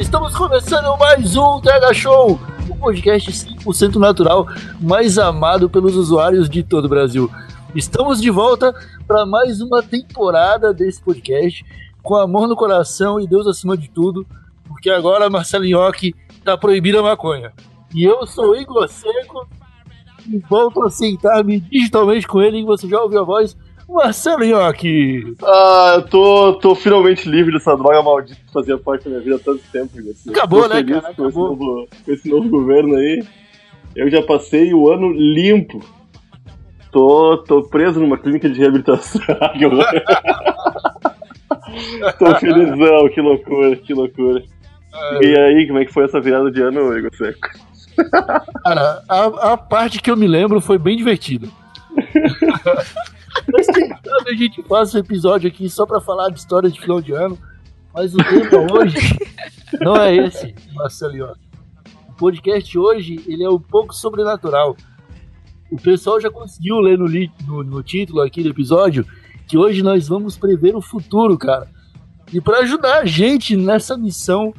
Estamos começando mais um TH Show, o podcast 100% natural mais amado pelos usuários de todo o Brasil. Estamos de volta para mais uma temporada desse podcast, com amor no coração e Deus acima de tudo, porque agora Marcelo Nhoque tá proibida a maconha. E eu sou Igor Seco e volto a sentar-me digitalmente com ele, e você já ouviu a voz Marcelo Nhoque. Ah, eu tô, tô finalmente livre dessa droga maldita que fazia parte da minha vida há tanto tempo. Assim. Acabou, Tô né, feliz cara? Com esse, novo, com esse novo governo aí. Eu já passei o ano limpo. Tô, tô preso numa clínica de reabilitação. Tô felizão, que loucura, que loucura. E aí, como é que foi essa virada de ano, Igor Seco? Cara, a, a parte que eu me lembro foi bem divertida. A gente faz um episódio aqui só pra falar de história de final de ano. Mas o tema hoje não é esse, Marcelo. O podcast hoje ele é um pouco sobrenatural. O pessoal já conseguiu ler no, no, no título aqui do episódio que hoje nós vamos prever o futuro, cara. E pra ajudar a gente nessa missão,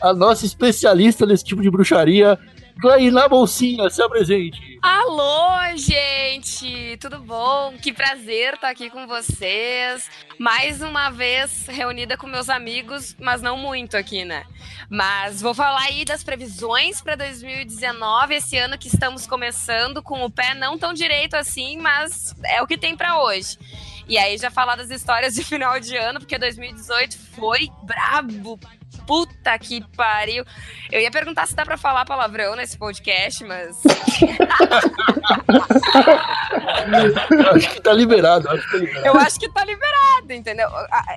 a nossa especialista nesse tipo de bruxaria, Glainá Bolsinha, se apresente. Alô, gente! Tudo bom? Que prazer estar aqui com vocês. Mais uma vez reunida com meus amigos, mas não muito aqui, né? Mas vou falar aí das previsões para 2019, esse ano que estamos começando com o pé não tão direito assim, mas é o que tem para hoje. E aí já falar das histórias de final de ano, porque 2018 foi brabo. Puta que pariu. Eu ia perguntar se dá pra falar palavrão nesse podcast, mas Acho que tá liberado, acho que tá liberado. Eu acho que tá liberado, entendeu?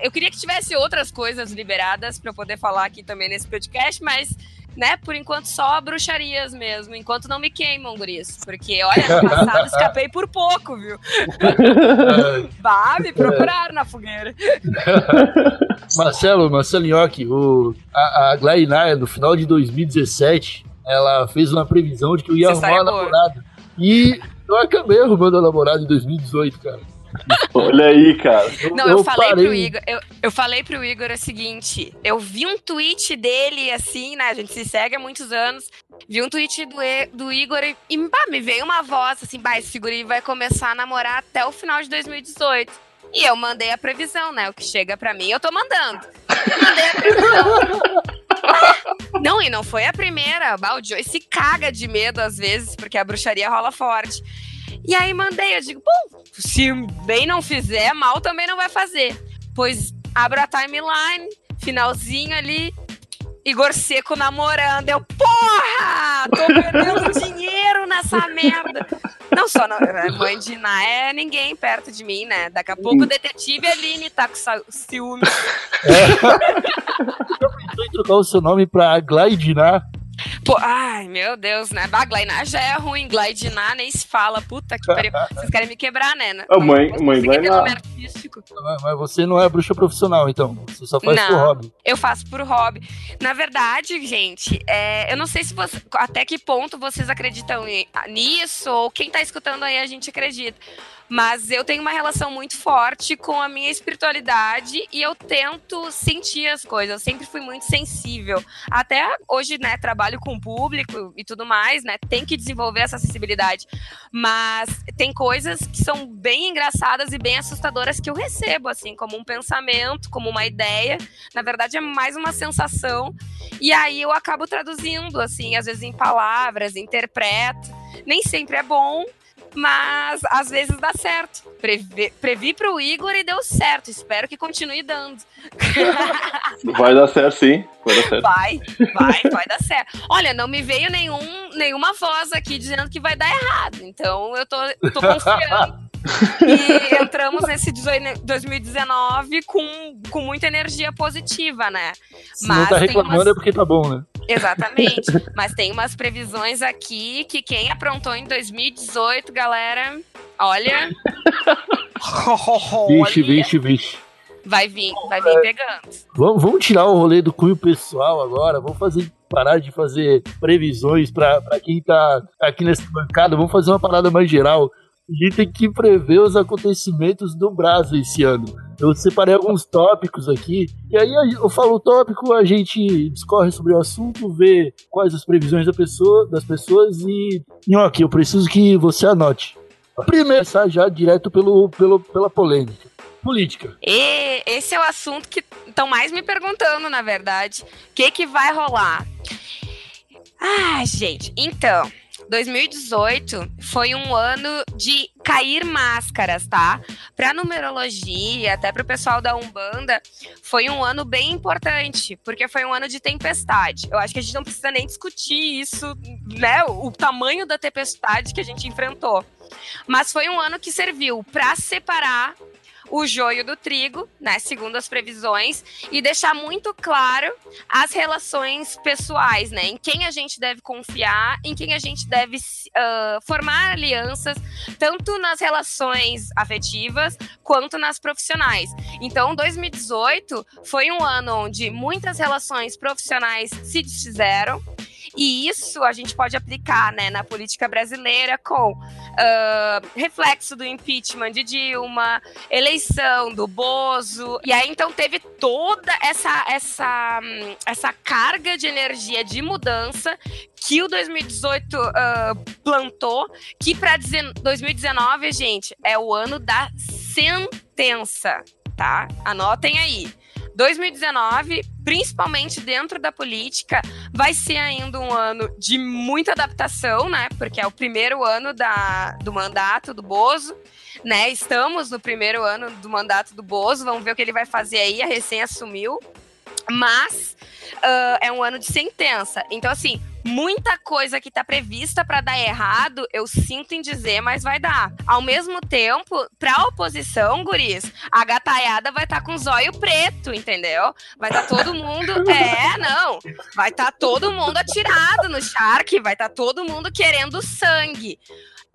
Eu queria que tivesse outras coisas liberadas pra eu poder falar aqui também nesse podcast, mas, né, por enquanto só bruxarias mesmo, enquanto não me queimam, guris. Porque, olha, no passado escapei por pouco, viu? Bah, me procuraram na fogueira. Marcelo, Marcelo Nhoque, o, a, a Glainá, no final de 2017, ela fez uma previsão de que eu ia Você arrumar uma boa. namorada. E eu acabei arrumando a namorada em 2018, cara. Olha aí, cara. Não, eu, falei parei- pro Igor, eu, eu falei pro Igor o seguinte, eu vi um tweet dele, assim, né, a gente se segue há muitos anos, vi um tweet do, do Igor e, e bah, me veio uma voz, assim, bah, esse guri vai começar a namorar até o final de 2018. E eu mandei a previsão, né, o que chega pra mim, eu tô mandando. Eu mandei a previsão. Não, e não foi a primeira. Bah, o Joey se caga de medo às vezes, porque a bruxaria rola forte. E aí mandei, eu digo, bom, se bem não fizer, mal também não vai fazer. Pois abro a timeline, finalzinho ali, Igor Seco namorando. Eu, porra! Tô perdendo dinheiro nessa merda. Não só não, a mãe de Iná é ninguém perto de mim, né? Daqui a pouco o detetive Aline tá com ciúme. Pensou em trocar o seu nome pra Glaidiná. Pô, ai, meu Deus, né? Bah, Glainá já é ruim, Glaidiná nem se fala. Puta que pariu. Vocês querem me quebrar, né? Ô, mãe- mãe artístico. Mas você não é bruxa profissional, então. Você só faz Não. por hobby. Eu faço por hobby. Na verdade, gente, é, eu não sei se você, até que ponto vocês acreditam nisso, ou quem tá escutando aí a gente acredita. Mas eu tenho uma relação muito forte com a minha espiritualidade e eu tento sentir as coisas. Eu sempre fui muito sensível. Até hoje, né, trabalho com o público e tudo mais, né? Tem que desenvolver essa sensibilidade. Mas tem coisas que são bem engraçadas e bem assustadoras que eu recebo, assim, como um pensamento, como uma ideia. Na verdade, é mais uma sensação. E aí eu acabo traduzindo, assim, às vezes em palavras, interpreto. Nem sempre é bom, mas às vezes dá certo. Previ, previ pro Igor e deu certo. Espero que continue dando. Vai dar certo, sim. Vai dar certo. Vai, vai, vai dar certo. Olha, não me veio nenhum, nenhuma voz aqui dizendo que vai dar errado. Então eu tô, tô confiando. E entramos nesse 18 2019 com, com muita energia positiva, né? Se não tá reclamando umas- é porque tá bom, né? Exatamente. Mas tem umas previsões aqui que quem aprontou em 2018, galera, olha. Vixe, vixe, vixe. Vai vir, vai vir pegando. Vamos, vamos tirar o rolê do cunho pessoal agora. Vamos fazer parar de fazer previsões pra pra quem tá aqui nessa bancada. Vamos fazer uma parada mais geral. A gente tem que prever os acontecimentos do Brasil esse ano. Eu separei alguns tópicos aqui, e aí eu falo o tópico, a gente discorre sobre o assunto, vê quais as previsões da pessoa, das pessoas e. Nhoque, eu preciso que você anote. Primeiro, começar já direto pelo, pelo, pela polêmica. Política. E esse é o assunto que estão mais me perguntando, na verdade. O que, que vai rolar? Ah, gente, então. 2018 foi um ano de cair máscaras, tá? Pra numerologia, até pro pessoal da Umbanda, foi um ano bem importante, porque foi um ano de tempestade. Eu acho que a gente não precisa nem discutir isso, né? O tamanho da tempestade que a gente enfrentou. Mas foi um ano que serviu para separar o joio do trigo, né, segundo as previsões, e deixar muito claro as relações pessoais, né, em quem a gente deve confiar, em quem a gente deve uh, formar alianças, tanto nas relações afetivas quanto nas profissionais. Então, 2018 foi um ano onde muitas relações profissionais se desfizeram e isso a gente pode aplicar né, na política brasileira com uh, reflexo do impeachment de Dilma, eleição do Bozo. E aí então teve toda essa, essa, essa carga de energia de mudança que o 2018 uh, plantou, que para 2019, gente, é o ano da sentença, tá? Anotem aí. 2019, principalmente dentro da política, vai ser ainda um ano de muita adaptação, né? Porque é o primeiro ano da, do mandato do Bozo, né? Estamos no primeiro ano do mandato do Bozo, vamos ver o que ele vai fazer aí, a recém assumiu. Mas uh, é um ano de sentença. Então, assim, muita coisa que tá prevista para dar errado, eu sinto em dizer, mas vai dar. Ao mesmo tempo, pra oposição, guris, a gataiada vai estar tá com zóio preto, entendeu? Vai estar tá todo mundo. É, não. Vai estar tá todo mundo atirado no Shark, vai estar tá todo mundo querendo sangue.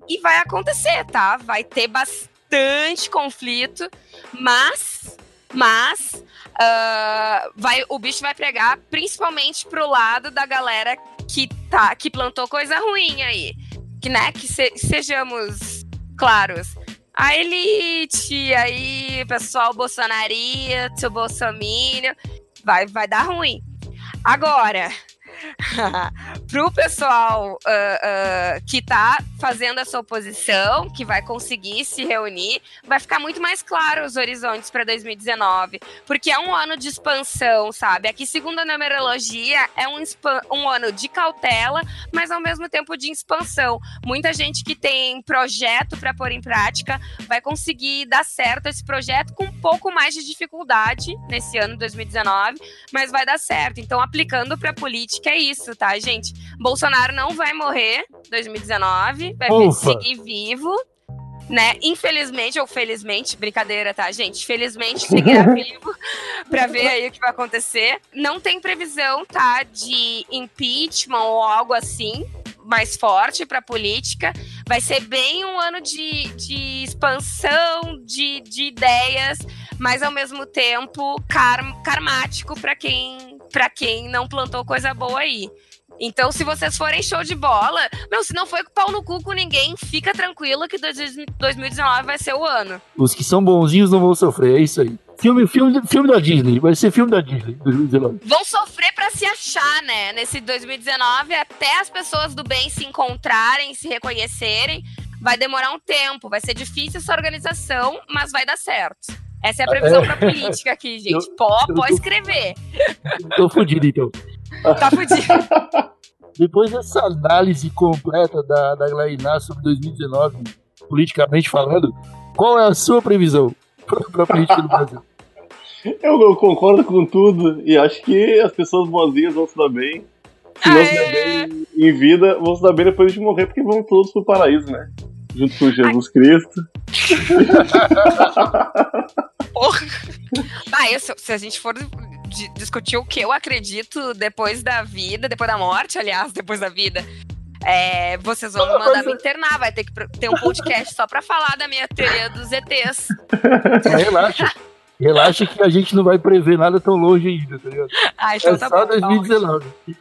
E vai acontecer, tá? Vai ter bastante conflito, mas. Mas uh, vai, o bicho vai pregar principalmente pro lado da galera que tá, que plantou coisa ruim aí. Que, né, que se, sejamos claros. A elite, aí, pessoal bolsonarista, bolsomínio, vai, vai dar ruim. Agora, pro pessoal uh, uh, que tá fazendo essa oposição, que vai conseguir se reunir, vai ficar muito mais claro os horizontes para 2019, porque é um ano de expansão, sabe? Aqui, segundo a numerologia, é um, um ano de cautela, mas ao mesmo tempo de expansão. Muita gente que tem projeto para pôr em prática vai conseguir dar certo esse projeto com um pouco mais de dificuldade nesse ano 2019, mas vai dar certo. Então, aplicando para política é isso, tá, gente? Bolsonaro não vai morrer 2019, vai Ufa. seguir vivo. Né? Infelizmente ou felizmente, brincadeira, tá, gente? Felizmente seguirá vivo para ver aí o que vai acontecer. Não tem previsão, tá, de impeachment ou algo assim mais forte para a política. Vai ser bem um ano de, de expansão de, de ideias, mas ao mesmo tempo car karmático para quem para quem não plantou coisa boa aí. Então, se vocês forem show de bola, meu, se não foi com pau no cu com ninguém, fica tranquilo que 2019 vai ser o ano. Os que são bonzinhos não vão sofrer, é isso aí. Filme, filme, filme da Disney, vai ser filme da Disney 2019. Vão sofrer para se achar, né? Nesse 2019, até as pessoas do bem se encontrarem, se reconhecerem. Vai demorar um tempo, vai ser difícil essa organização, mas vai dar certo. Essa é a previsão é. pra política aqui, gente. Eu, Pó, eu pode tô... escrever. Tô fudido, então. Tá fudido. Depois dessa análise completa da, da Glainá sobre 2019, politicamente falando, qual é a sua previsão para a política do Brasil? Eu, eu, concordo com tudo e acho que as pessoas boazinhas vão se dar bem. Se não se dar bem em vida, vão se dar bem depois de morrer, porque vão todos pro paraíso, né? Junto com Jesus Ai. Cristo. Porra. Ah, eu, se a gente for di- discutir o que eu acredito depois da vida, depois da morte, aliás, depois da vida. É, vocês vão me mandar me internar, vai ter que ter um podcast só pra falar da minha teoria dos ETs. Relaxa. Relaxa que a gente não vai prever nada tão longe ainda, tá ligado? Ah, então É tá só bom. tá 2019. ótimo.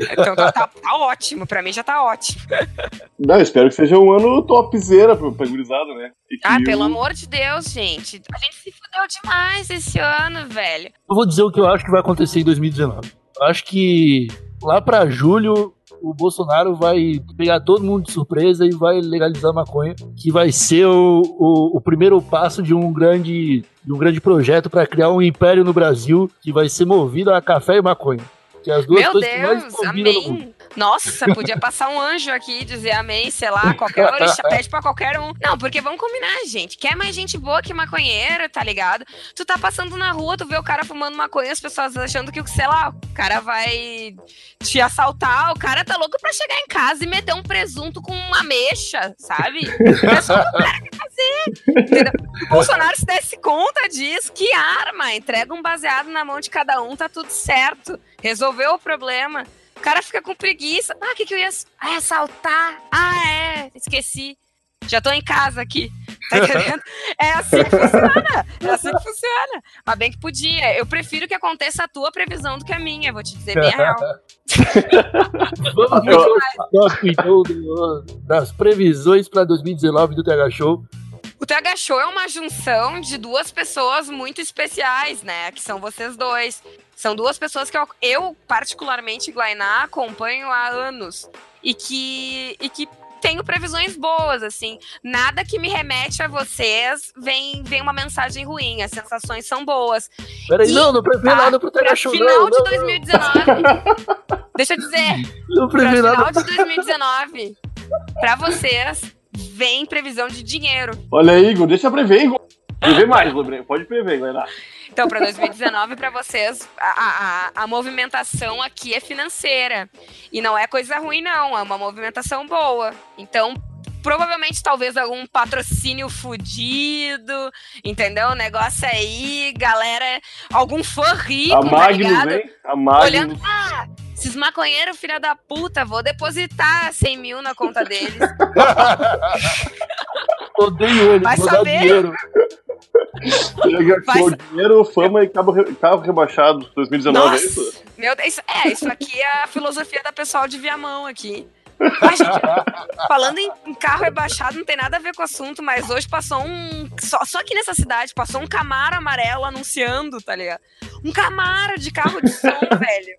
Então tá, tá- tá ótimo, pra mim já tá ótimo. Não, eu espero que seja um ano topzera pra, pra gurizada, né? Ah, o- pelo amor de Deus, gente. A gente se fudeu demais esse ano, velho. Eu vou dizer o que eu acho que vai acontecer em 2019. Eu acho que lá pra julho o Bolsonaro vai pegar todo mundo de surpresa e vai legalizar a maconha, que vai ser o, o, o primeiro passo de um grande, de um grande projeto para criar um império no Brasil que vai ser movido a café e maconha. Que as duas Meu coisas que mais Deus, combinam amém. Nossa, podia passar um anjo aqui e dizer amém, sei lá, qualquer orixá, pede pra qualquer um. Não, porque vamos combinar, gente. Quer mais gente boa que maconheiro, tá ligado? Tu tá passando na rua, tu vê o cara fumando maconha, as pessoas achando que, sei lá, o cara vai te assaltar, o cara tá louco pra chegar em casa e meter um presunto com uma mexa, sabe? É só o que cara fazer. Entendeu? O Bolsonaro se desse conta disso, que arma? Entrega um baseado na mão de cada um, tá tudo certo. Resolveu o problema. O cara fica com preguiça. Ah, o que, que eu ia. Ah, assaltar. Ah, é. Esqueci. Já tô em casa aqui. Tá entendendo? É assim que funciona. É assim que funciona. Mas bem que podia. Eu prefiro que aconteça a tua previsão do que a minha, vou te dizer bem a real. Vamos tópico, então, do- das previsões para 2019 do TH Show. O TH Show é uma junção de duas pessoas muito especiais, né? Que são vocês dois. São duas pessoas que eu, eu particularmente, Glainá, acompanho há anos. E que, e que tenho previsões boas, assim. Nada que me remete a vocês vem, vem uma mensagem ruim. As sensações são boas. Peraí, E- não, não prevê tá, nada pro Show, final não. de não, 2019. deixa eu dizer. Não Pra prevê final nada. de 2019, pra vocês, vem previsão de dinheiro. Olha aí, Igor, deixa prever, Igor. Prever mais, Lobrinho. Pode prever, galera. Então, para 2019, para vocês, a, a, a movimentação aqui é financeira. E não é coisa ruim, não. É uma movimentação boa. Então, provavelmente, talvez algum patrocínio fudido, entendeu? O negócio aí, galera. Algum fã rico, A tá Magnus, ligado? hein? A Magnus. Olhando, ah, esses maconheiros, filha da puta, vou depositar 100 mil na conta deles. Odeio ele, Vai vou dar saber. dinheiro. Com sa- dinheiro, fama e carro, carro rebaixado 2019, é isso? Nossa, meu Deus, isso- é, isso aqui é a filosofia da pessoal de Viamão aqui. Ai, gente, falando em, em carro rebaixado, não tem nada a ver com o assunto, mas hoje passou um. Só, só aqui nessa cidade, passou um Camaro amarelo anunciando, tá ligado? Um Camaro de carro de som, velho.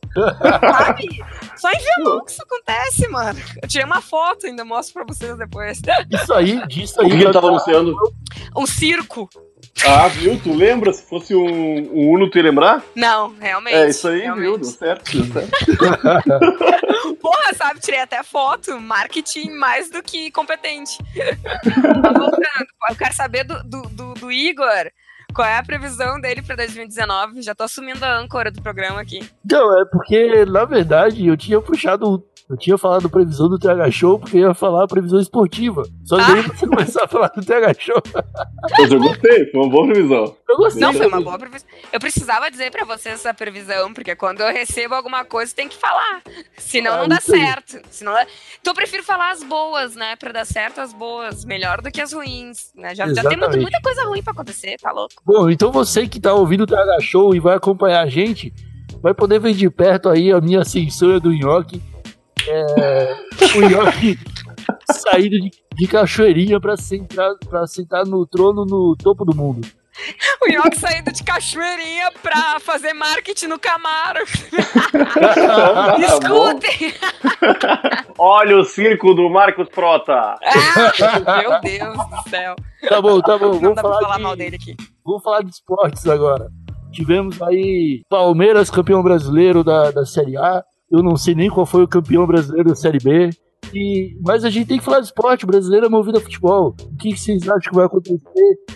Sabe? Só em Viamão que isso acontece, mano. Eu tirei uma foto, ainda mostro pra vocês depois. Isso aí, disso O aí. que ele tava anunciando? Um circo. Ah, viu? Tu lembra? Se fosse um, um Uno, tu ia lembrar? Não, realmente. É isso aí, realmente. viu? Deu certo, deu certo. Porra, sabe? Tirei até foto. Marketing mais do que competente. Voltando, eu quero saber do, do, do- do Igor. Qual é a previsão dele pra 2019? Já tô assumindo a âncora do programa aqui. Não, é porque, na verdade, eu tinha puxado. Eu tinha falado previsão do TH Show porque eu ia falar previsão esportiva. Só que Ah. daí você começar a falar do TH Show. Mas eu gostei, foi uma boa previsão. Eu gostei. Não, foi uma boa previsão. Eu precisava dizer pra vocês essa previsão, porque quando eu recebo alguma coisa, tem que falar. Senão Ah, não dá aí. certo. Senão... Então eu prefiro falar as boas, né? Pra dar certo as boas. Melhor do que as ruins. Né? Já, já tem muito- muita coisa ruim pra acontecer, tá louco? Bom, então você que tá ouvindo o TH Show e vai acompanhar a gente, vai poder ver de perto aí a minha censura do nhoque. É, o nhoque saído de, de cachoeirinha pra sentar, pra sentar no trono no topo do mundo. O Yoki saindo de cachoeirinha pra fazer marketing no Camaro. Escutem! Olha o circo do Marcos Frota. Ah, meu Deus do céu. Tá bom, tá bom. Não Vamos dá pra falar, falar de, mal dele aqui. vamos falar de esportes agora. Tivemos aí Palmeiras, campeão brasileiro da, da Série A. Eu não sei nem qual foi o campeão brasileiro da Série B. E, mas a gente tem que falar de esporte. O brasileiro é movido a futebol. O que, vocês acham que vai acontecer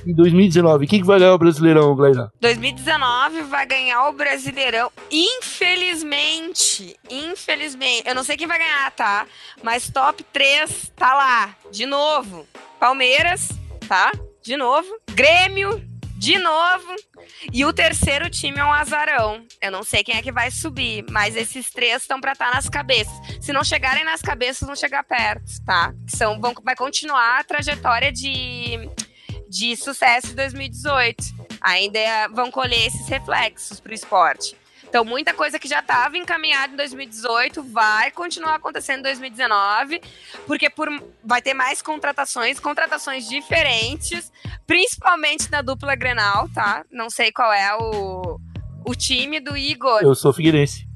em 2019? Quem que vai ganhar o Brasileirão, Gleina? 2019 vai ganhar o Brasileirão. Infelizmente, infelizmente, eu não sei quem vai ganhar, tá? Mas top 3 tá lá, de novo. Palmeiras, tá? De novo. Grêmio de novo. E o terceiro time é um azarão. Eu não sei quem é que vai subir, mas esses três estão para estar tá nas cabeças. Se não chegarem nas cabeças, vão chegar perto, tá? São, vão, vai continuar a trajetória de, de sucesso de 2018. Ainda vão colher esses reflexos para o esporte. Então, muita coisa que já estava encaminhada em 2018 vai continuar acontecendo em 2019, porque por, vai ter mais contratações, contratações diferentes, principalmente na dupla Grenal, tá? Não sei qual é o, o time do Igor. Eu sou Figueirense.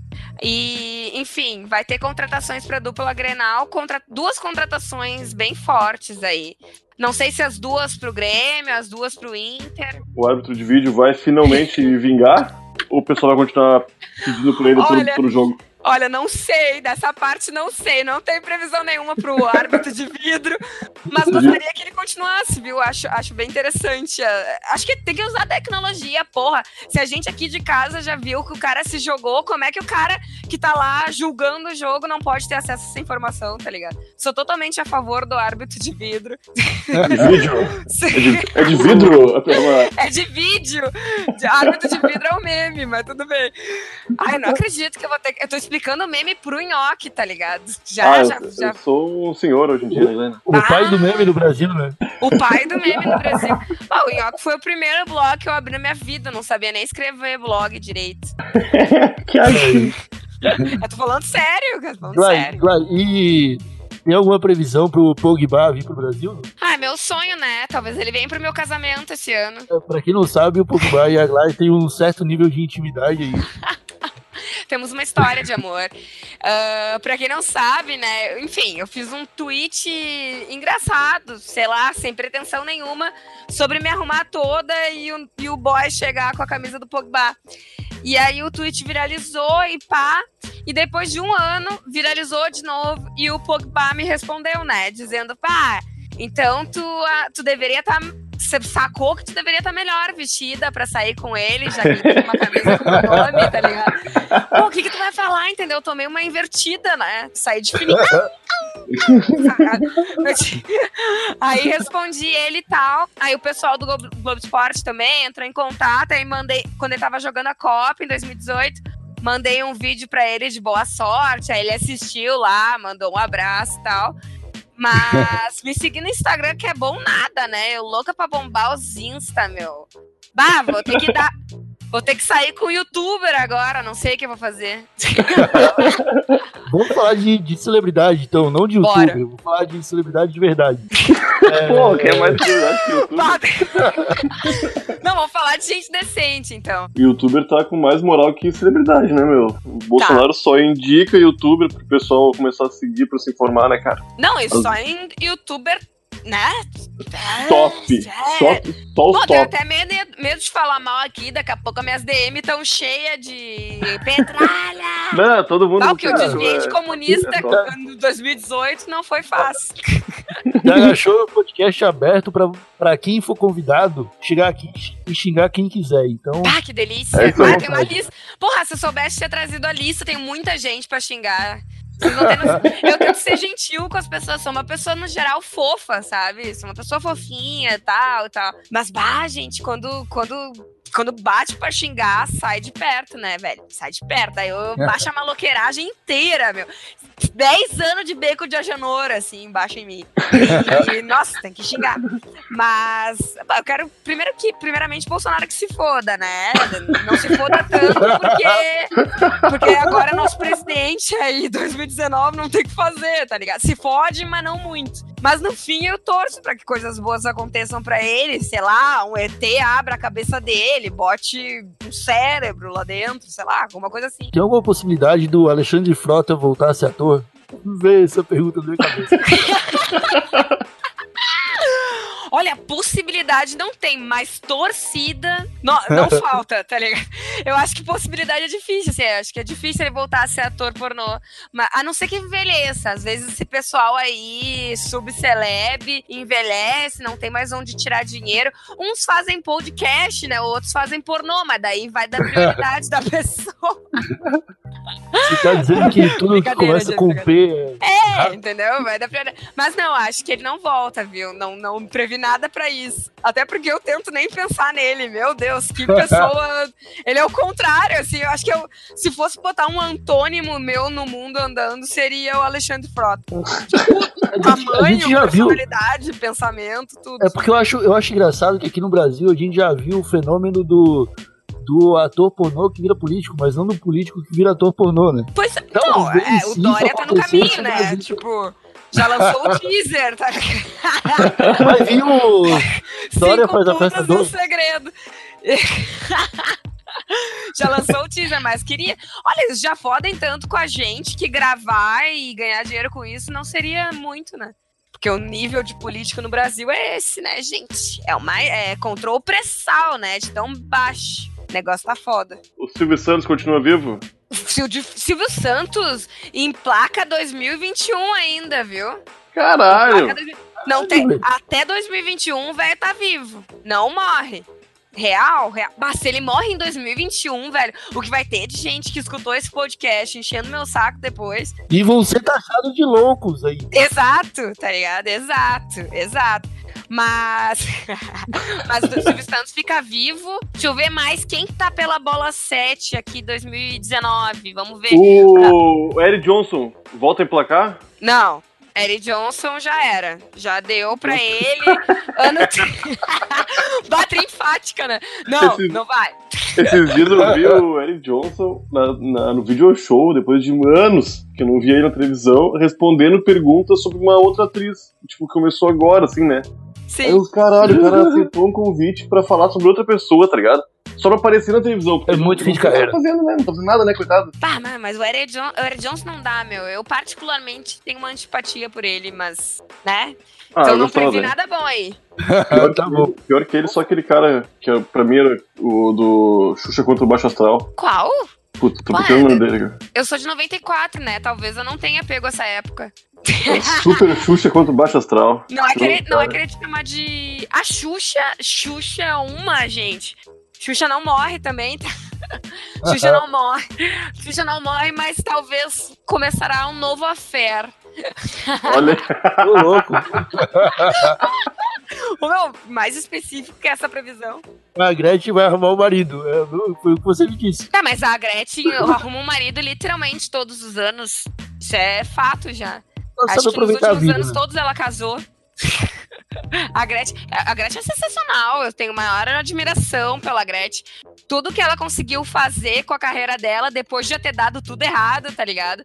E, enfim, vai ter contratações para dupla Grenal, contra, duas contratações bem fortes aí. Não sei se as duas pro Grêmio, as duas pro Inter. O árbitro de vídeo vai finalmente vingar? Ou o pessoal vai continuar pedindo ele Olha, pro, pro jogo? Olha, não sei, dessa parte não sei, não tem previsão nenhuma pro árbitro de vidro, mas gostaria que ele continuasse, viu? Acho, acho bem interessante. É, acho que tem que usar tecnologia, porra. Se a gente aqui de casa já viu que o cara se jogou, como é que o cara que tá lá julgando o jogo não pode ter acesso a essa informação, tá ligado? Sou totalmente a favor do árbitro de vidro. De vídeo? É de, é de vidro? É de vídeo. De árbitro de vidro é um meme, mas tudo bem. Ai, não acredito que eu vou ter que. Eu tô explicando o meme pro nhoque, tá ligado? Já, ah, já, eu, já. Eu sou um senhor hoje em dia, Helena. O ah, pai do meme do Brasil, né? O pai do meme do Brasil. Ah, o nhoque foi o primeiro blog que eu abri na minha vida. Não sabia nem escrever blog direito. que aí. eu tô falando sério, tô falando sério. e tem alguma previsão pro Pogba vir pro Brasil? Ah, meu sonho, né? Talvez ele venha pro meu casamento esse ano. É, pra quem não sabe, o Pogba e a Glai têm um certo nível de intimidade aí. Temos uma história de amor. Uh, pra quem não sabe, né? Enfim, eu fiz um tweet engraçado, sei lá, sem pretensão nenhuma, sobre me arrumar toda e o, e o boy chegar com a camisa do Pogba. E aí o tweet viralizou e pá. E depois de um ano, viralizou de novo. E o Pogba me respondeu, né? Dizendo, pá, então tu, tu deveria estar. Tá você sacou que tu deveria estar melhor vestida pra sair com ele, já que tem uma camisa com o nome, tá ligado? Pô, o que que tu vai falar, entendeu? Eu tomei uma invertida, né? Saí de fininho. aí respondi ele e tal. Aí o pessoal do Globo, Globo Esporte também entrou em contato. Aí mandei, quando ele tava jogando a Copa em 2018, mandei um vídeo pra ele de boa sorte. Aí ele assistiu lá, mandou um abraço e tal. Mas me seguir no Instagram que é bom nada, né? Eu louca pra bombar os Insta, meu. Bah, vou ter que dar. Vou ter que sair com o youtuber agora, não sei o que eu vou fazer. Vamos falar de, de celebridade, então, não de youtuber. Bora. Vou falar de celebridade de verdade. é... Pô, quer mais celebridade que youtuber? não, vamos falar de gente decente, então. Youtuber tá com mais moral que celebridade, né, meu? O Bolsonaro tá. só indica youtuber pro pessoal começar a seguir pra se informar, né, cara? Não, As... só em youtuber né? Top. É. Top. Só Pô, tenho até medo, medo de falar mal aqui. Daqui a pouco as minhas DM estão cheias de petralha. Não, todo mundo. Não, que eu desviei de é. comunista em 2018 não foi fácil. Já achou o podcast aberto pra, pra quem for convidado chegar aqui e xingar quem quiser. Então. Ah, que delícia. É ah, tem uma lista. Porra, se eu soubesse ter trazido a lista, tem muita gente pra xingar. Eu tento ser gentil com as pessoas. Sou uma pessoa, no geral, fofa, sabe? Sou uma pessoa fofinha e tal tal. Mas, bah, gente, quando, quando quando bate pra xingar, sai de perto, né, velho? Sai de perto. Aí eu baixo a maloqueiragem inteira, meu. 10 anos de beco de ajanora, assim, embaixo em mim. E, e, nossa, tem que xingar. Mas eu quero, primeiro que, primeiramente, Bolsonaro que se foda, né? Não se foda tanto porque, porque agora é nosso presidente aí, 2019, não tem o que fazer, tá ligado? Se fode, mas não muito. Mas no fim eu torço para que coisas boas aconteçam para ele, sei lá, um ET abra a cabeça dele, bote um cérebro lá dentro, sei lá, alguma coisa assim. Tem alguma possibilidade do Alexandre Frota voltar a ser ator? Vê essa pergunta na minha cabeça. Olha, possibilidade não tem, mas torcida não, não falta, tá ligado? Eu acho que possibilidade é difícil, assim, acho que é difícil ele voltar a ser ator pornô. Mas, a não ser que envelheça. Às vezes esse pessoal aí subcelebe, envelhece, não tem mais onde tirar dinheiro. Uns fazem podcast, né? Outros fazem pornô, mas daí vai da prioridade da pessoa. Você tá dizendo que tudo que começa com P é... prender, entendeu? Vai dar pra... Mas não, acho que ele não volta, viu? Não, não previ nada pra isso. Até porque eu tento nem pensar nele. Meu Deus, que pessoa. ele é o contrário, assim. Eu acho que eu, se fosse botar um antônimo meu no mundo andando, seria o Alexandre Frota. Tipo, tamanho, personalidade, viu. pensamento, tudo. É porque eu acho, eu acho engraçado que aqui no Brasil a gente já viu o fenômeno do do ator pornô que vira político, mas não do político que vira ator pornô, né? Pois então, não, é, o Dória tá no caminho, né? Tipo, já lançou o teaser, tá ligado? Vai vir o Dória faz a festa do segredo. já lançou o teaser, mas queria. Olha, eles já fodem tanto com a gente que gravar e ganhar dinheiro com isso não seria muito, né? Porque o nível de político no Brasil é esse, né, gente? É uma é contra o pressal, né? De tão baixo. O negócio tá foda. O Silvio Santos continua vivo? Silvio, Silvio Santos em placa 2021 ainda, viu? Caralho! Não tem. Até 2021 o velho tá vivo. Não morre. Real, real. Mas se ele morre em 2021, velho, o que vai ter de gente que escutou esse podcast enchendo meu saco depois. E vão ser taxados de loucos aí. Exato, tá ligado? Exato, exato. Mas. mas o Silvio Santos fica vivo. Deixa eu ver mais quem tá pela bola 7 aqui 2019. Vamos ver. O Eric Johnson volta a emplacar? Não. Eric Johnson já era. Já deu pra ele. ano. Bate enfática, né? Não, Esses... não vai. Esses dias eu vi o Eric Johnson na, na, no video show, depois de anos que eu não via ele na televisão, respondendo perguntas sobre uma outra atriz. Tipo, começou agora, assim, né? Sim. Aí os caralho, o cara aceitou um convite pra falar sobre outra pessoa, tá ligado? Só pra aparecer na televisão. É muito fim de carreira. Não tá fazendo, né? Não tá fazendo nada, né, coitado? Tá, mas o Eric, John, o Eric Jones não dá, meu. Eu particularmente tenho uma antipatia por ele, mas, né? Ah, então não previ nada bom aí. Pior, tá bom. Pior que ele, só aquele cara que pra mim era o do Xuxa contra o Baixo Astral. Qual? Puta, tô brincando o nome dele. Eu sou de 94, né? Talvez eu não tenha pego essa época. Super Xuxa contra o Baixo Astral. Não é querer, não é querer chamar de. A Xuxa, Xuxa é uma, gente. Xuxa não morre também, tá? Xuxa não morre. Xuxa não morre, mas talvez começará um novo affair. Olha, tô louco. o meu, mais específico que essa previsão. A Gretchen vai arrumar o um marido. É, foi o que você me disse. Tá, mas a Gretchen arruma um marido literalmente todos os anos. Isso é fato já. Acho que nos últimos vida, anos né? todos ela casou. A Gretchen, a Gretchen é sensacional. Eu tenho maior admiração pela Gretchen. Tudo que ela conseguiu fazer com a carreira dela, depois de já ter dado tudo errado, tá ligado?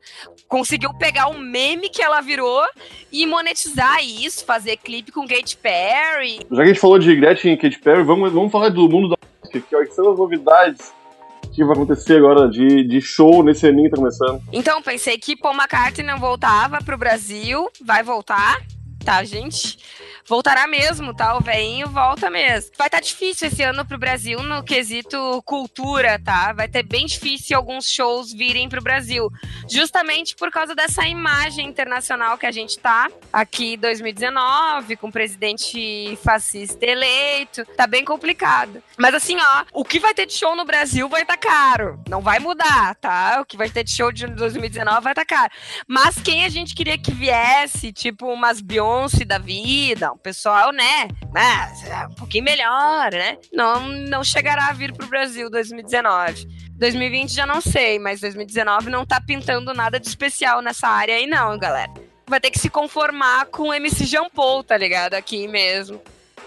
Conseguiu pegar o meme que ela virou e monetizar isso, fazer clipe com Katy Perry. Já que a gente falou de Gretchen e Katy Perry, vamos, vamos falar do mundo da música, que são as novidades que vai acontecer agora de, de show nesse aninho que tá começando. Então, pensei que Paul McCartney não voltava pro Brasil, vai voltar, tá, gente? voltará mesmo, tá? O veinho volta mesmo. Vai estar tá difícil esse ano pro Brasil no quesito cultura, tá? Vai ter bem difícil alguns shows virem pro Brasil, justamente por causa dessa imagem internacional que a gente tá aqui em 2019, com o presidente fascista eleito. Tá bem complicado. Mas assim, ó, o que vai ter de show no Brasil vai estar tá caro. Não vai mudar, tá? O que vai ter de show de 2019 vai estar tá caro. Mas quem a gente queria que viesse, tipo umas Beyoncé da vida, o pessoal, né? Mas é um pouquinho melhor, né? Não, não chegará a vir pro Brasil 2019. 2020 já não sei, mas 2019 não tá pintando nada de especial nessa área aí, não, galera. Vai ter que se conformar com o MC Jean Paul, tá ligado? Aqui mesmo.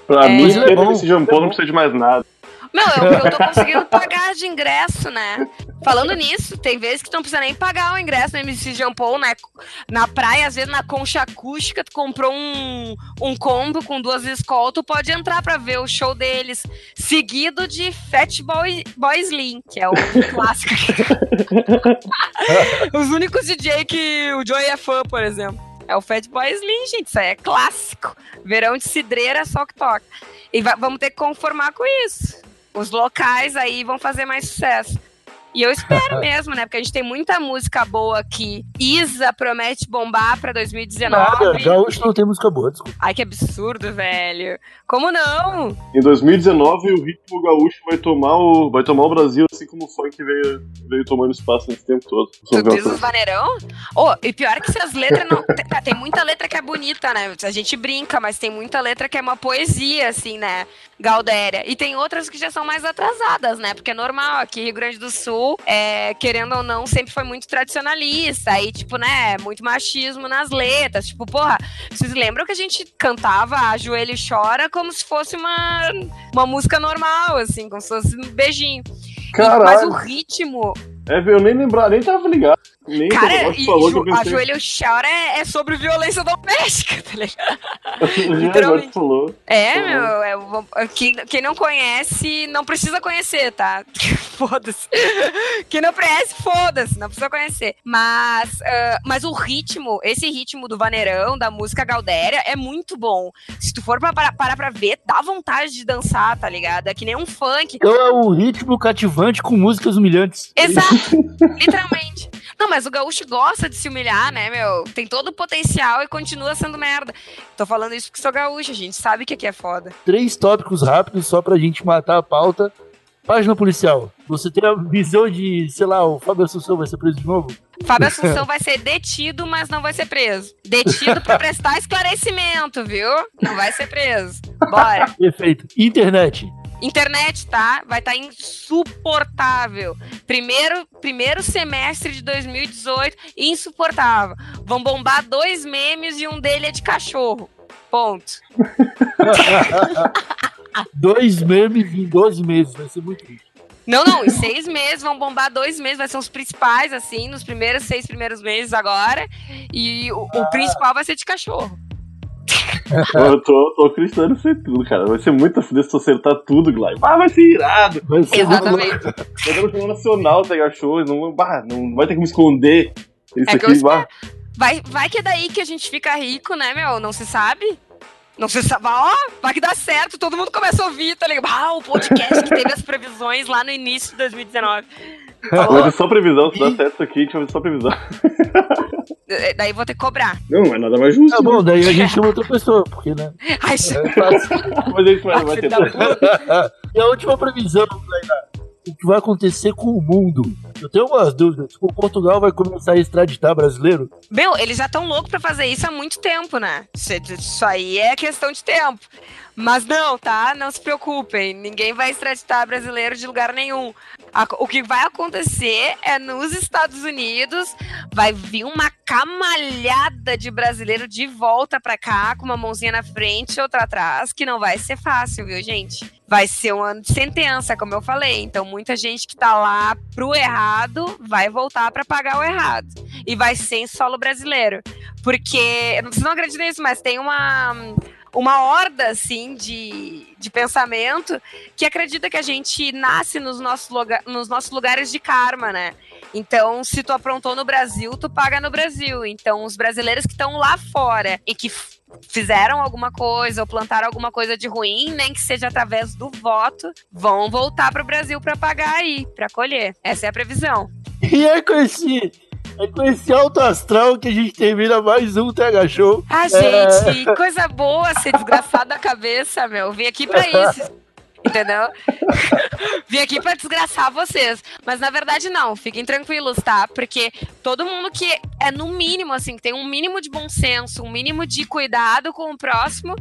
Pra é, mim, é MC Jean Paul não precisa de mais nada. Meu, eu, eu tô conseguindo pagar de ingresso, né? Falando nisso, tem vezes que tu não precisa nem pagar o ingresso no MC Jean Paul, né? Na praia, às vezes na concha acústica, tu comprou um, um combo com duas escolas, tu pode entrar pra ver o show deles. Seguido de Fat Boy, Boy Slim, que é o clássico. Os únicos DJ que o Joey é fã, por exemplo. É o Fat Boy Slim, gente. Isso aí é clássico. Verão de cidreira, só que toca. E vamos ter que conformar com isso. Os locais aí vão fazer mais sucesso. E eu espero mesmo, né? Porque a gente tem muita música boa aqui. Isa promete bombar pra 2019. Nada, gaúcho não tem música boa, desculpa. Ai, que absurdo, velho. Como não? Em 2019, o ritmo gaúcho vai tomar o, vai tomar o Brasil, assim como o funk veio, veio tomando espaço nesse tempo todo. Tu diz os vaneirão? Oh, e pior que se as letras não. Tem- muita letra que é bonita, né? A gente brinca, mas tem muita letra que é uma poesia, assim, né? Galdéria. E tem outras que já são mais atrasadas, né? Porque é normal, aqui Rio Grande do Sul, é, querendo ou não, sempre foi muito tradicionalista. Aí, tipo, né, muito machismo nas letras. Tipo, porra, vocês lembram que a gente cantava Ajoelho e Chora como se fosse uma, uma música normal, assim, como se fosse um beijinho. Caralho. Mas o ritmo, É, eu nem lembrava, nem tava ligado. Nem Cara, tava- e, falou que eu jo- a pensei. joelho chora é, é sobre violência doméstica, tá ligado? Agora literalmente. falou. É, Uhum. meu, é, quem, quem não conhece, não precisa conhecer, tá? foda-se. Quem não conhece, foda-se, não precisa conhecer. Mas, ah, mas o ritmo, esse ritmo do vaneirão, da música Galdéria, é muito bom. Se tu for pra parar, parar pra ver, dá vontade de dançar, tá ligado? É que nem um funk. Então é o ritmo cativante com músicas humilhantes. Exato, literalmente. Não, mas o gaúcho gosta de se humilhar, né, meu? Tem todo o potencial e continua sendo merda. Tô falando isso porque sou gaúcho, a gente sabe que aqui é foda. Três tópicos rápidos só pra gente matar a pauta. Página policial. Você tem a visão de, sei lá, o Fábio Assunção vai ser preso de novo? Fábio Assunção vai ser detido, mas não vai ser preso. Detido pra prestar esclarecimento, viu? Não vai ser preso. Bora. Perfeito. Internet. Internet, tá? Vai estar insuportável. Primeiro, primeiro semestre de 2018, insuportável. Vão bombar dois memes e um dele é de cachorro. Ponto. Dois memes em 12 meses. Vai ser muito triste. Não, não, em seis meses vão bombar dois meses, vai ser os principais, assim, nos primeiros seis primeiros meses agora. E o, o principal vai ser de cachorro. Eu tô, tô acreditando aí tudo, cara. Vai ser muito fuder se tu acertar tudo, Glai. Ah, vai ser irado. Vai ser Exatamente. Vai ter no Jornal Nacional pegar show. Não, bah, não vai ter como esconder. Isso É que eu aqui, bah. Vai, vai que é daí que a gente fica rico, né, meu? Não se sabe? Não se sabe. Ó, vai que dá certo, todo mundo começa a ouvir, tá ligado? Ah, o podcast que teve as previsões lá no início de 2019. Vai ter só previsão. Se dá certo isso aqui, a gente vai ver só previsão. Eh, Daí vou ter que cobrar. Não, é nada mais justo. Tá bom, daí a gente chama outra pessoa, porque, né? Ai, É fácil. Mas a gente vai, vai tentar. e a última previsão, Tainá, o que vai acontecer com o mundo? Eu tenho umas dúvidas. Tipo, Portugal vai começar a extraditar brasileiro? Meu, eles já estão loucos pra fazer isso há muito tempo, né? Isso, isso aí é questão de tempo. Mas não, tá? Não se preocupem. Ninguém vai extraditar brasileiro de lugar nenhum. O que vai acontecer é nos Estados Unidos vai vir uma camalhada de brasileiro de volta pra cá, com uma mãozinha na frente e outra atrás, que não vai ser fácil, viu, gente? Vai ser um ano de sentença, como eu falei. Então, muita gente que tá lá pro errado vai voltar pra pagar o errado e vai ser em solo brasileiro. Porque, vocês não acreditam nisso, mas tem uma, uma horda, assim, de, de pensamento que acredita que a gente nasce nos nossos, lugar, nos nossos lugares de karma, né? Então, se tu aprontou no Brasil, tu paga no Brasil. Então, os brasileiros que estão lá fora e que fizeram alguma coisa ou plantaram alguma coisa de ruim, nem que seja através do voto, vão voltar pro Brasil para pagar aí, para colher. Essa é a previsão. E é com esse, é com esse alto astral que a gente termina mais um TH Show. Ah, gente, coisa boa ser desgraçado da cabeça, meu. Vim aqui pra isso. Entendeu? Vim aqui pra desgraçar vocês. Mas na verdade, não. Fiquem tranquilos, tá? Porque todo mundo que é no mínimo, assim, que tem um mínimo de bom senso, um mínimo de cuidado com o próximo,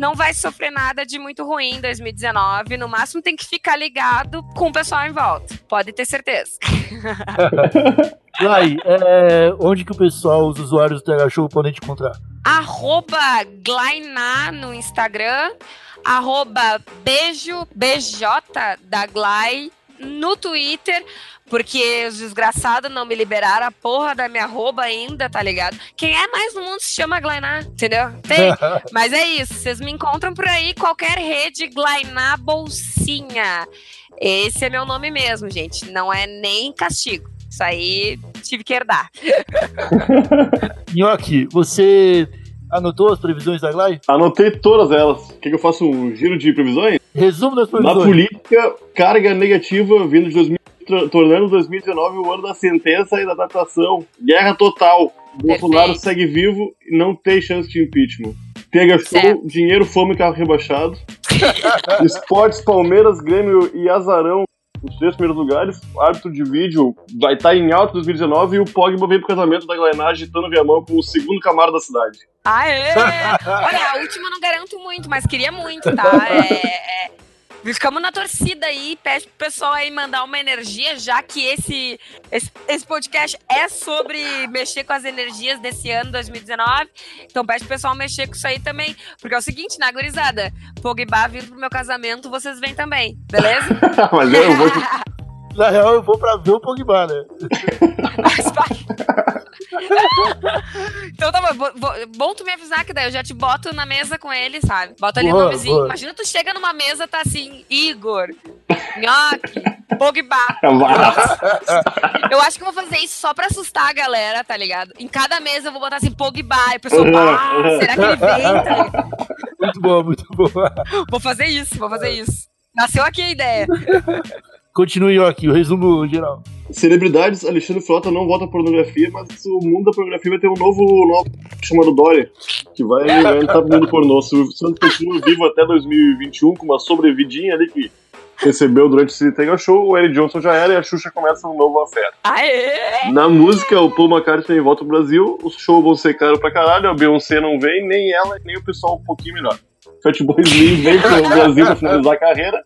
não vai sofrer nada de muito ruim em 2019. No máximo, tem que ficar ligado com o pessoal em volta. Pode ter certeza. Lai, é, onde que o pessoal, os usuários do TH Show podem te encontrar? arroba Glainá no Instagram, arroba beijo, BJ da Glai no Twitter, porque os desgraçados não me liberaram a porra da minha arroba ainda, tá ligado? Quem é mais no mundo se chama Glainá, entendeu? Tem. Mas é isso, vocês me encontram por aí, qualquer rede Glainá Bolsinha. Esse é meu nome mesmo, gente, não é nem castigo. Isso aí tive que herdar. Nhoque, você anotou as previsões da Glai? Anotei todas elas. Quer que eu faça um giro de previsões? Resumo das Na previsões. política, carga negativa vindo de 2018 tra- tornando 2019 o ano da sentença e da adaptação. Guerra total. Bolsonaro Perfeito. segue vivo e não tem chance de impeachment. Pega show, dinheiro, fome e carro rebaixado. Esportes, Palmeiras, Grêmio e Azarão. Os três primeiros lugares. O árbitro de vídeo vai estar em alta 2019 e o Pogba vem pro casamento da Glenagem agitando o viamão como o segundo camaro da cidade. Aê! Olha, a última não garanto muito, mas queria muito, tá? É, é, Ficamos na torcida aí, pede pro pessoal aí mandar uma energia, já que esse, esse, esse podcast é sobre mexer com as energias desse ano 2019. Então pede pro pessoal mexer com isso aí também. Porque é o seguinte, né, gurizada? Pogba vindo pro meu casamento, vocês vêm também, beleza? Mas eu vou. Na real, eu vou pra ver o Pogba, né? Mas vai. então tá bom, bo- bo- bom tu me avisar que daí eu já te boto na mesa com ele, sabe? Bota ali o nomezinho. boa. Imagina tu chega numa mesa, tá assim, Igor, Nhoque, Pogba. Eu acho que eu vou fazer isso só pra assustar a galera, tá ligado? Em cada mesa eu vou botar assim, Pogba, e o pessoal, ah, será que ele vem? Tá? Muito boa, muito boa. Vou fazer isso, vou fazer isso. Nasceu aqui a ideia. Continue aqui, o resumo geral. Celebridades, Alexandre Frota não volta à pornografia, mas o mundo da pornografia vai ter um novo nome chamado Dória, que vai, vai entrar pro mundo pornô. Se o Santos continua vivo até 2021, com uma sobrevidinha ali que recebeu durante esse Tega Show, o Eric Johnson já era e a Xuxa começa um novo afeto. Aê! Na música, o Paul McCartney volta pro Brasil, os shows vão ser caros pra caralho, a Beyoncé não vem, nem ela, nem o pessoal um pouquinho melhor. Fatboy Slim vem pro Brasil pra finalizar a carreira,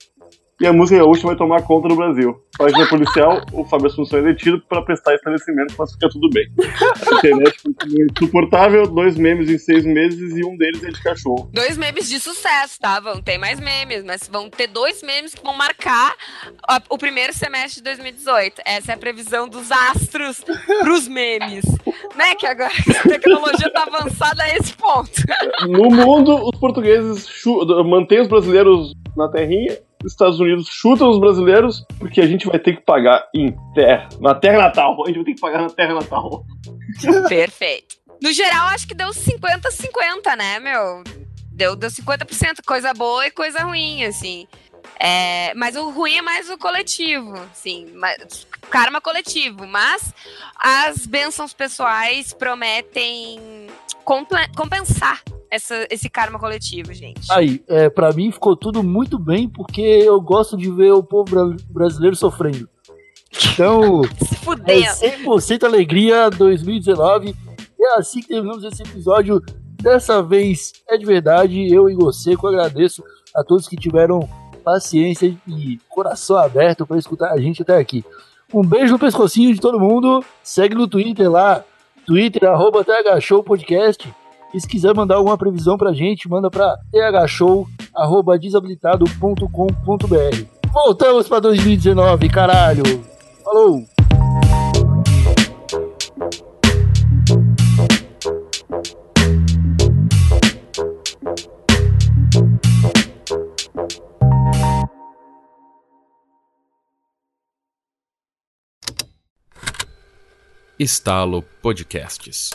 e a música gaúcha vai tomar conta do Brasil. Página policial, o Fábio Assunção é detido pra prestar esclarecimento, mas fica tudo bem. A internet continua insuportável, dois memes em seis meses e um deles é de cachorro. Dois memes de sucesso, tá? Vão ter mais memes, mas vão ter dois memes que vão marcar a- o primeiro semestre de 2018. Essa é a previsão dos astros pros memes. Né? Que agora a tecnologia tá avançada a esse ponto. No mundo, os portugueses mantêm os brasileiros na terrinha, Estados Unidos chutam os brasileiros, porque a gente vai ter que pagar em terra. Na terra natal. A gente vai ter que pagar na terra natal. Perfeito. No geral, acho que deu 50-50, né, meu? Deu, deu 50%, coisa boa e coisa ruim, assim. É, mas o ruim é mais o coletivo, sim, karma coletivo. Mas as bênçãos pessoais prometem compensar essa- esse karma coletivo, gente. Aí, é, pra mim ficou tudo muito bem, porque eu gosto de ver o povo bra- brasileiro sofrendo. Então, Se é fudendo. 100% alegria 2019. E é assim que terminamos esse episódio. Dessa vez é de verdade. Eu, Igor Seco, agradeço a todos que tiveram paciência e coração aberto para escutar a gente até aqui. Um beijo no pescocinho de todo mundo. Segue no Twitter lá, Twitter, arroba THShow Podcast. E se quiser mandar alguma previsão pra gente, manda pra thshow.desabilitado.com.br. Voltamos pra 2019, caralho! Falou! Estalo Podcasts.